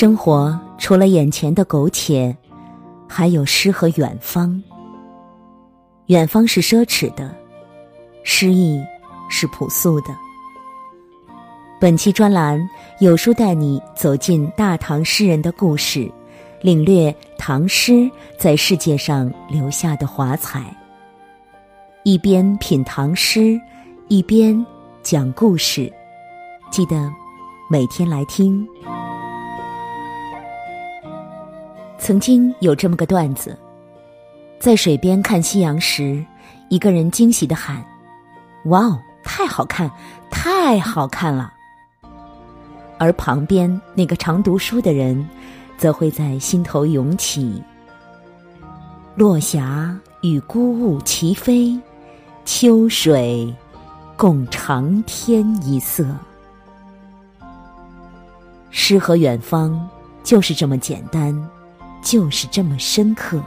生活除了眼前的苟且，还有诗和远方。远方是奢侈的，诗意是朴素的。本期专栏有书带你走进大唐诗人的故事，领略唐诗在世界上留下的华彩。一边品唐诗，一边讲故事，记得每天来听。曾经有这么个段子，在水边看夕阳时，一个人惊喜的喊：“哇哦，太好看，太好看了！”而旁边那个常读书的人，则会在心头涌起：“落霞与孤鹜齐飞，秋水共长天一色。”诗和远方就是这么简单。就是这么深刻，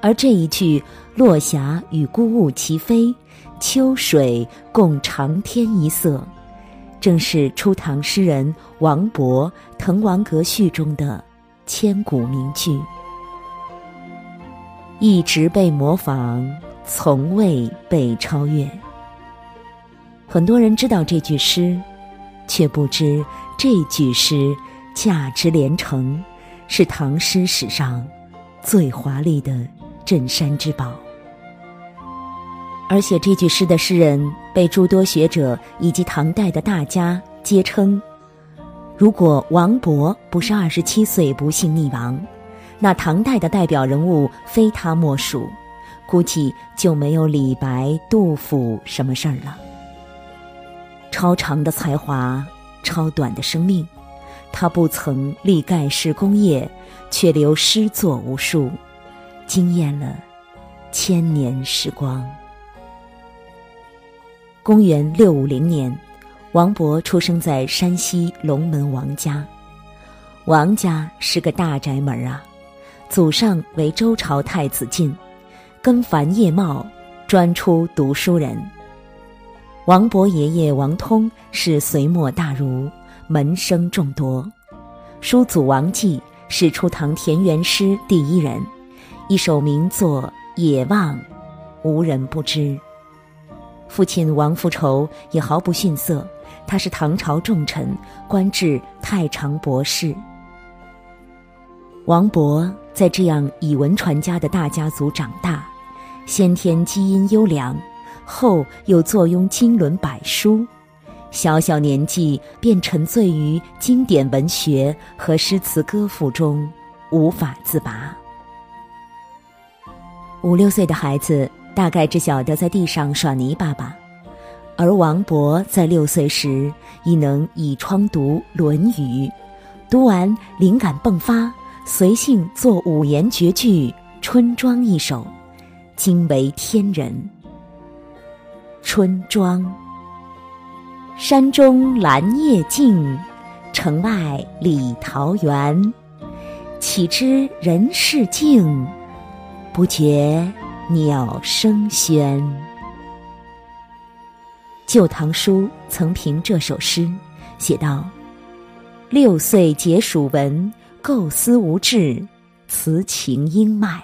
而这一句“落霞与孤鹜齐飞，秋水共长天一色”，正是初唐诗人王勃《滕王阁序》中的千古名句，一直被模仿，从未被超越。很多人知道这句诗，却不知这句诗价值连城。是唐诗史上最华丽的镇山之宝，而写这句诗的诗人被诸多学者以及唐代的大家皆称：如果王勃不是二十七岁不幸溺亡，那唐代的代表人物非他莫属，估计就没有李白、杜甫什么事儿了。超长的才华，超短的生命。他不曾立盖世功业，却留诗作无数，惊艳了千年时光。公元六五零年，王勃出生在山西龙门王家。王家是个大宅门啊，祖上为周朝太子晋，根繁叶茂，专出读书人。王勃爷爷王通是隋末大儒。门生众多，叔祖王继是初唐田园诗第一人，一首名作《野望》，无人不知。父亲王复仇也毫不逊色，他是唐朝重臣，官至太常博士。王勃在这样以文传家的大家族长大，先天基因优良，后又坐拥经纶百书。小小年纪便沉醉于经典文学和诗词歌赋中，无法自拔。五六岁的孩子大概只晓得在地上耍泥巴吧，而王勃在六岁时已能倚窗读《论语》，读完灵感迸发，随性作五言绝句《春庄》一首，惊为天人。《春庄》。山中兰叶静，城外李桃源。岂知人世静，不觉鸟声喧。《旧唐书》曾评这首诗，写道：“六岁解蜀文，构思无滞，词情英迈。”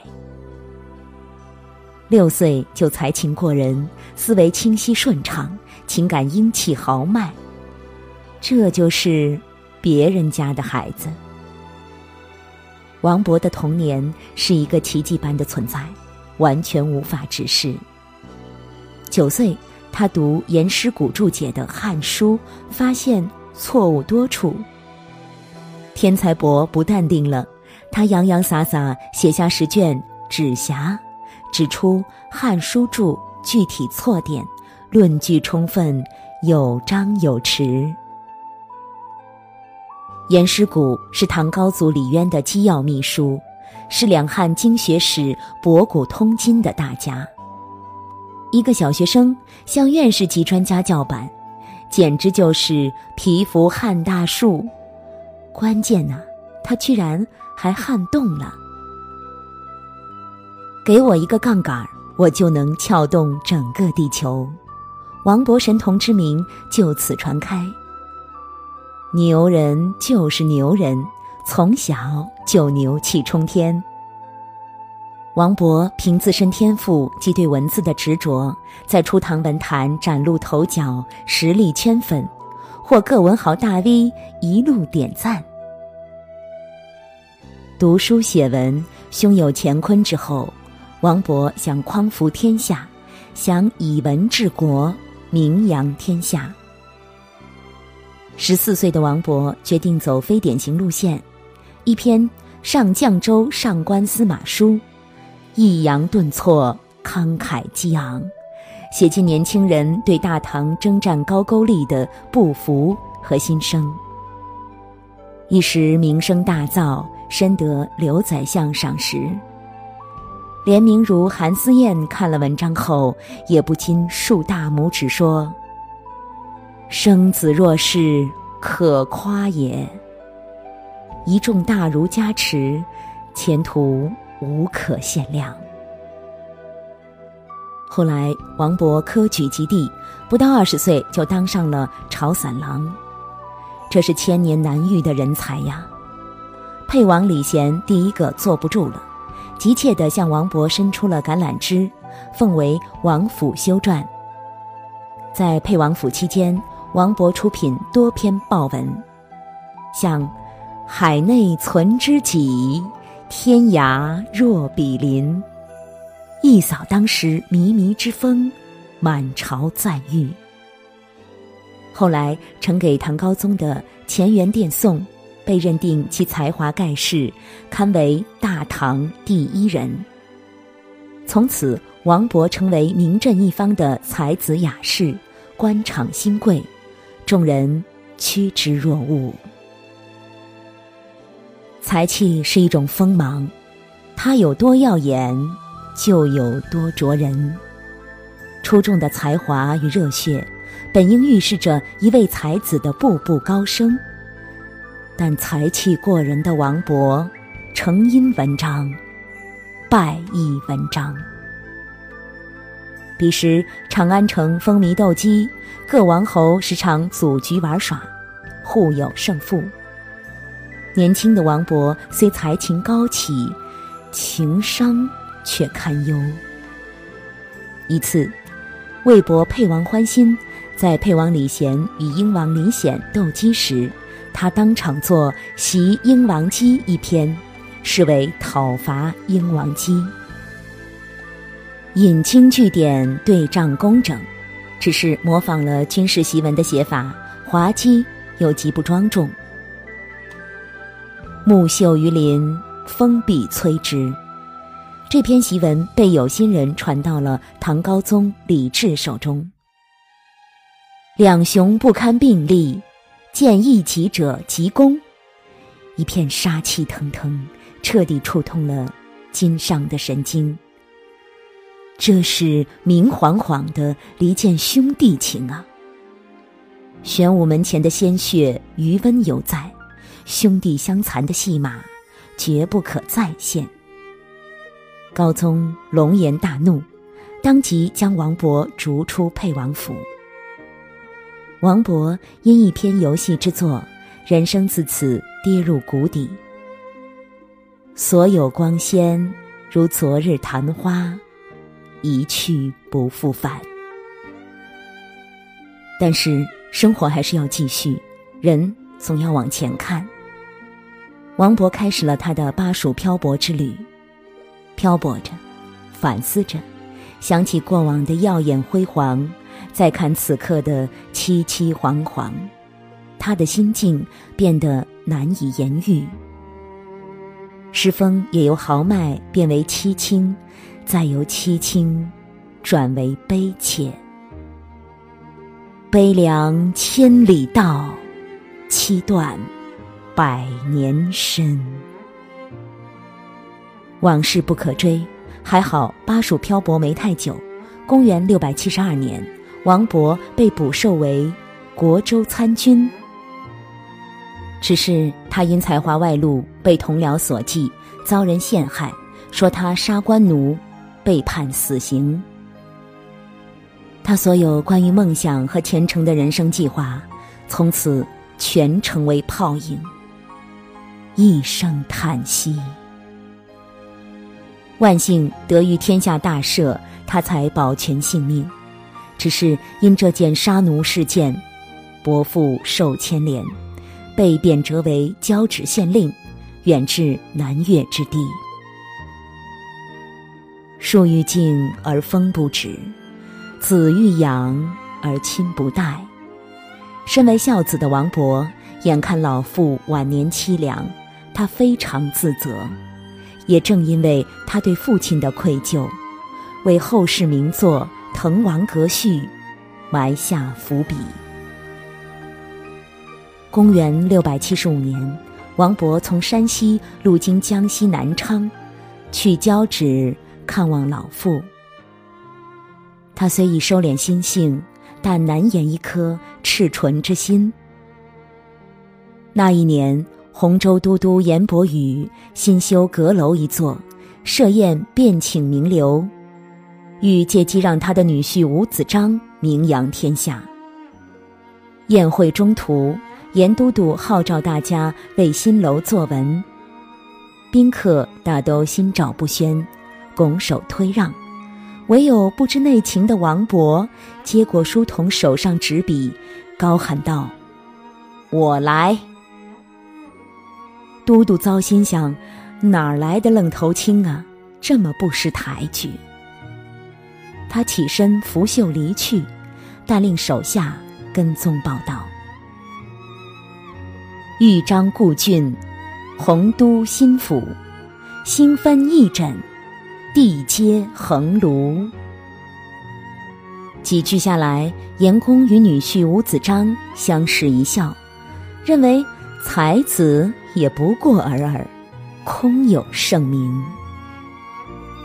六岁就才情过人，思维清晰顺畅。情感英气豪迈，这就是别人家的孩子。王勃的童年是一个奇迹般的存在，完全无法直视。九岁，他读严师古注解的《汉书》，发现错误多处。天才博不淡定了，他洋洋洒洒写下十卷《指辖》，指出《汉书注》具体错点。论据充分，有章有弛。严师古是唐高祖李渊的机要秘书，是两汉经学史博古通今的大家。一个小学生向院士级专家叫板，简直就是蚍蜉撼大树。关键呢，他居然还撼动了。给我一个杠杆，我就能撬动整个地球。王勃神童之名就此传开。牛人就是牛人，从小就牛气冲天。王勃凭自身天赋及对文字的执着，在初唐文坛崭露头角，实力圈粉，获各文豪大 V 一路点赞。读书写文，胸有乾坤之后，王勃想匡扶天下，想以文治国，名扬天下。十四岁的王勃决定走非典型路线，一篇《上绛州上官司马书》。抑扬顿挫，慷慨激昂，写尽年轻人对大唐征战高句丽的不服和心声。一时名声大噪，深得刘宰相赏识。连名如韩思燕看了文章后，也不禁竖大拇指说：“生子若是，可夸也。一众大儒加持，前途。”无可限量。后来，王勃科举及第，不到二十岁就当上了朝散郎，这是千年难遇的人才呀！沛王李贤第一个坐不住了，急切地向王勃伸出了橄榄枝，奉为王府修撰。在沛王府期间，王勃出品多篇报文，像“海内存知己”。天涯若比邻，一扫当时靡靡之风，满朝赞誉。后来呈给唐高宗的《乾元殿颂》，被认定其才华盖世，堪为大唐第一人。从此，王勃成为名震一方的才子雅士，官场新贵，众人趋之若鹜。才气是一种锋芒，它有多耀眼，就有多灼人。出众的才华与热血，本应预示着一位才子的步步高升。但才气过人的王勃，成因文章，败亦文章。彼时长安城风靡斗鸡，各王侯时常组局玩耍，互有胜负。年轻的王勃虽才情高起，情商却堪忧。一次，魏博沛王欢心，在沛王李贤与英王李显斗鸡时，他当场作《袭英王鸡》一篇，视为讨伐英王鸡。引经据典，对仗工整，只是模仿了军事檄文的写法，滑稽又极不庄重。木秀于林，风必摧之。这篇檄文被有心人传到了唐高宗李治手中。两雄不堪并立，见一己者即攻，一片杀气腾腾，彻底触痛了金上的神经。这是明晃晃的离间兄弟情啊！玄武门前的鲜血余温犹在。兄弟相残的戏码，绝不可再现。高宗龙颜大怒，当即将王勃逐出沛王府。王勃因一篇游戏之作，人生自此跌入谷底。所有光鲜如昨日昙花，一去不复返。但是生活还是要继续，人总要往前看。王勃开始了他的巴蜀漂泊之旅，漂泊着，反思着，想起过往的耀眼辉煌，再看此刻的凄凄惶惶，他的心境变得难以言喻。诗风也由豪迈变为凄清，再由凄清转为悲切。悲凉千里道，凄断。百年身，往事不可追。还好巴蜀漂泊没太久。公元六百七十二年，王勃被捕授为国州参军。只是他因才华外露，被同僚所忌，遭人陷害，说他杀官奴，被判死刑。他所有关于梦想和前程的人生计划，从此。全成为泡影。一声叹息。万幸得遇天下大赦，他才保全性命。只是因这件杀奴事件，伯父受牵连，被贬谪为交趾县令，远至南越之地。树欲静而风不止，子欲养而亲不待。身为孝子的王勃，眼看老父晚年凄凉，他非常自责。也正因为他对父亲的愧疚，为后世名作《滕王阁序》埋下伏笔。公元六百七十五年，王勃从山西路经江西南昌，去交趾看望老父。他虽已收敛心性，但难掩一颗赤纯之心。那一年。洪州都督严伯宇新修阁楼一座，设宴便请名流，欲借机让他的女婿吴子章名扬天下。宴会中途，严都督号召大家为新楼作文，宾客大都心照不宣，拱手推让，唯有不知内情的王勃接过书童手上纸笔，高喊道：“我来。”都督糟心想：哪儿来的愣头青啊？这么不识抬举。他起身拂袖离去，但令手下跟踪报道。豫章故郡，洪都新府，星分翼轸，地接衡庐。几句下来，严公与女婿吴子章相视一笑，认为才子。也不过尔尔，空有盛名。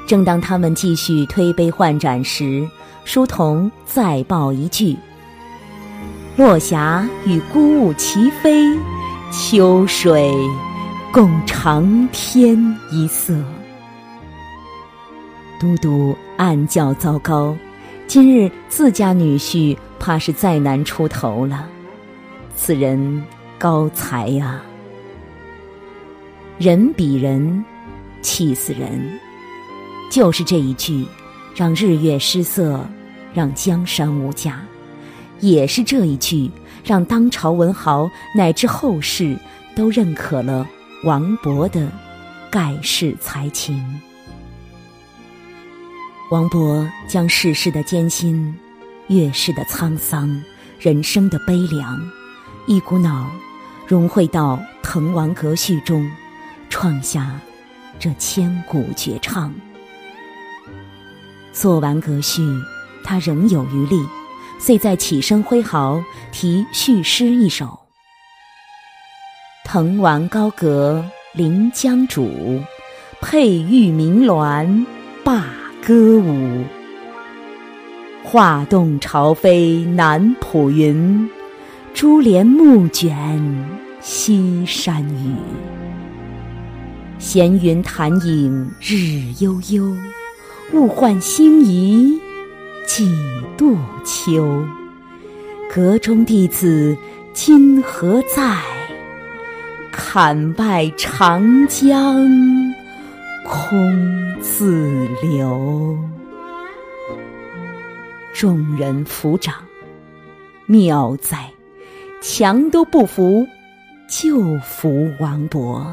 正当他们继续推杯换盏时，书童再报一句：“落霞与孤鹜齐飞，秋水共长天一色。”都督暗叫糟糕，今日自家女婿怕是再难出头了。此人高才呀！人比人，气死人。就是这一句，让日月失色，让江山无价；也是这一句，让当朝文豪乃至后世都认可了王勃的盖世才情。王勃将世事的艰辛、月事的沧桑、人生的悲凉，一股脑融汇到《滕王阁序》中。创下这千古绝唱。做完阁序，他仍有余力，遂再起身挥毫，题序诗一首：“滕王高阁临江渚，佩玉鸣鸾罢歌舞。画栋朝飞南浦云，珠帘暮卷西山雨。”闲云潭影日悠悠，物换星移几度秋。阁中弟子今何在？槛外长江空自流。众人抚掌，妙哉！强都不服，就服王勃。《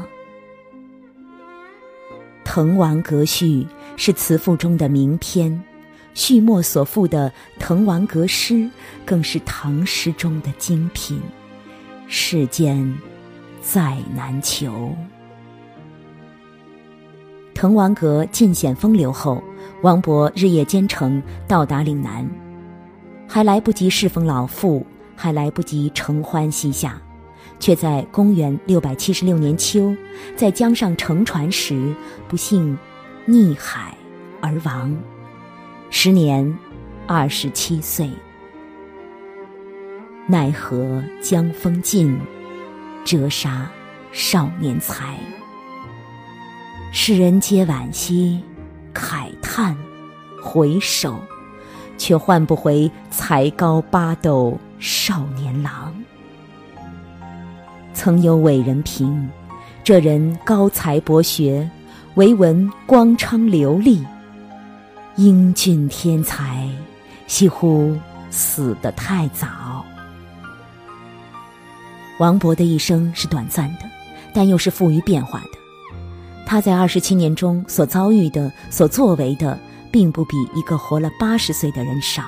滕王阁序》是词赋中的名篇，序末所赋的《滕王阁诗》更是唐诗中的精品，世间再难求。滕王阁尽显风流后，王勃日夜兼程到达岭南，还来不及侍奉老父，还来不及承欢膝下。却在公元六百七十六年秋，在江上乘船时不幸溺海而亡，时年二十七岁。奈何江风尽，折杀少年才。世人皆惋惜、慨叹、回首，却换不回才高八斗少年郎。曾有伟人评，这人高才博学，唯闻光昌流丽，英俊天才，似乎死得太早。王勃的一生是短暂的，但又是富于变化的。他在二十七年中所遭遇的、所作为的，并不比一个活了八十岁的人少。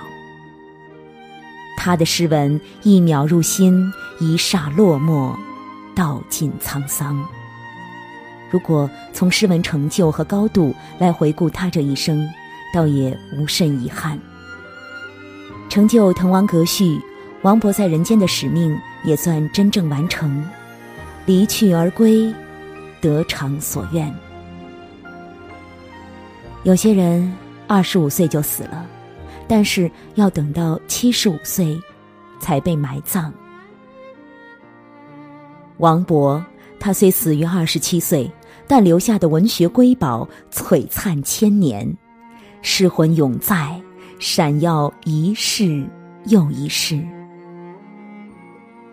他的诗文一秒入心，一霎落寞，道尽沧桑。如果从诗文成就和高度来回顾他这一生，倒也无甚遗憾。成就《滕王阁序》，王勃在人间的使命也算真正完成，离去而归，得偿所愿。有些人二十五岁就死了。但是要等到七十五岁，才被埋葬。王勃，他虽死于二十七岁，但留下的文学瑰宝璀璨千年，诗魂永在，闪耀一世又一世。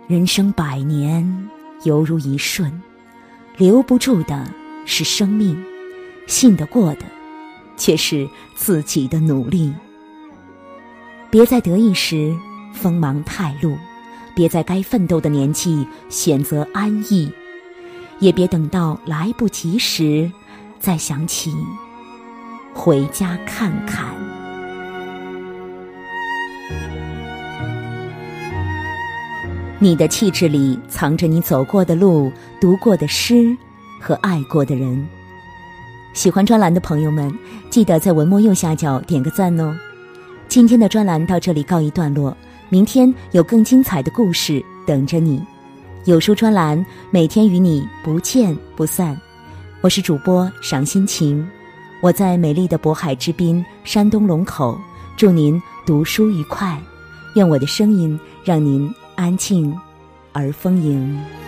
人生百年，犹如一瞬，留不住的是生命，信得过的，却是自己的努力。别在得意时锋芒太露，别在该奋斗的年纪选择安逸，也别等到来不及时再想起回家看看。你的气质里藏着你走过的路、读过的诗和爱过的人。喜欢专栏的朋友们，记得在文末右下角点个赞哦。今天的专栏到这里告一段落，明天有更精彩的故事等着你。有书专栏每天与你不见不散。我是主播赏心情，我在美丽的渤海之滨山东龙口，祝您读书愉快，愿我的声音让您安静而丰盈。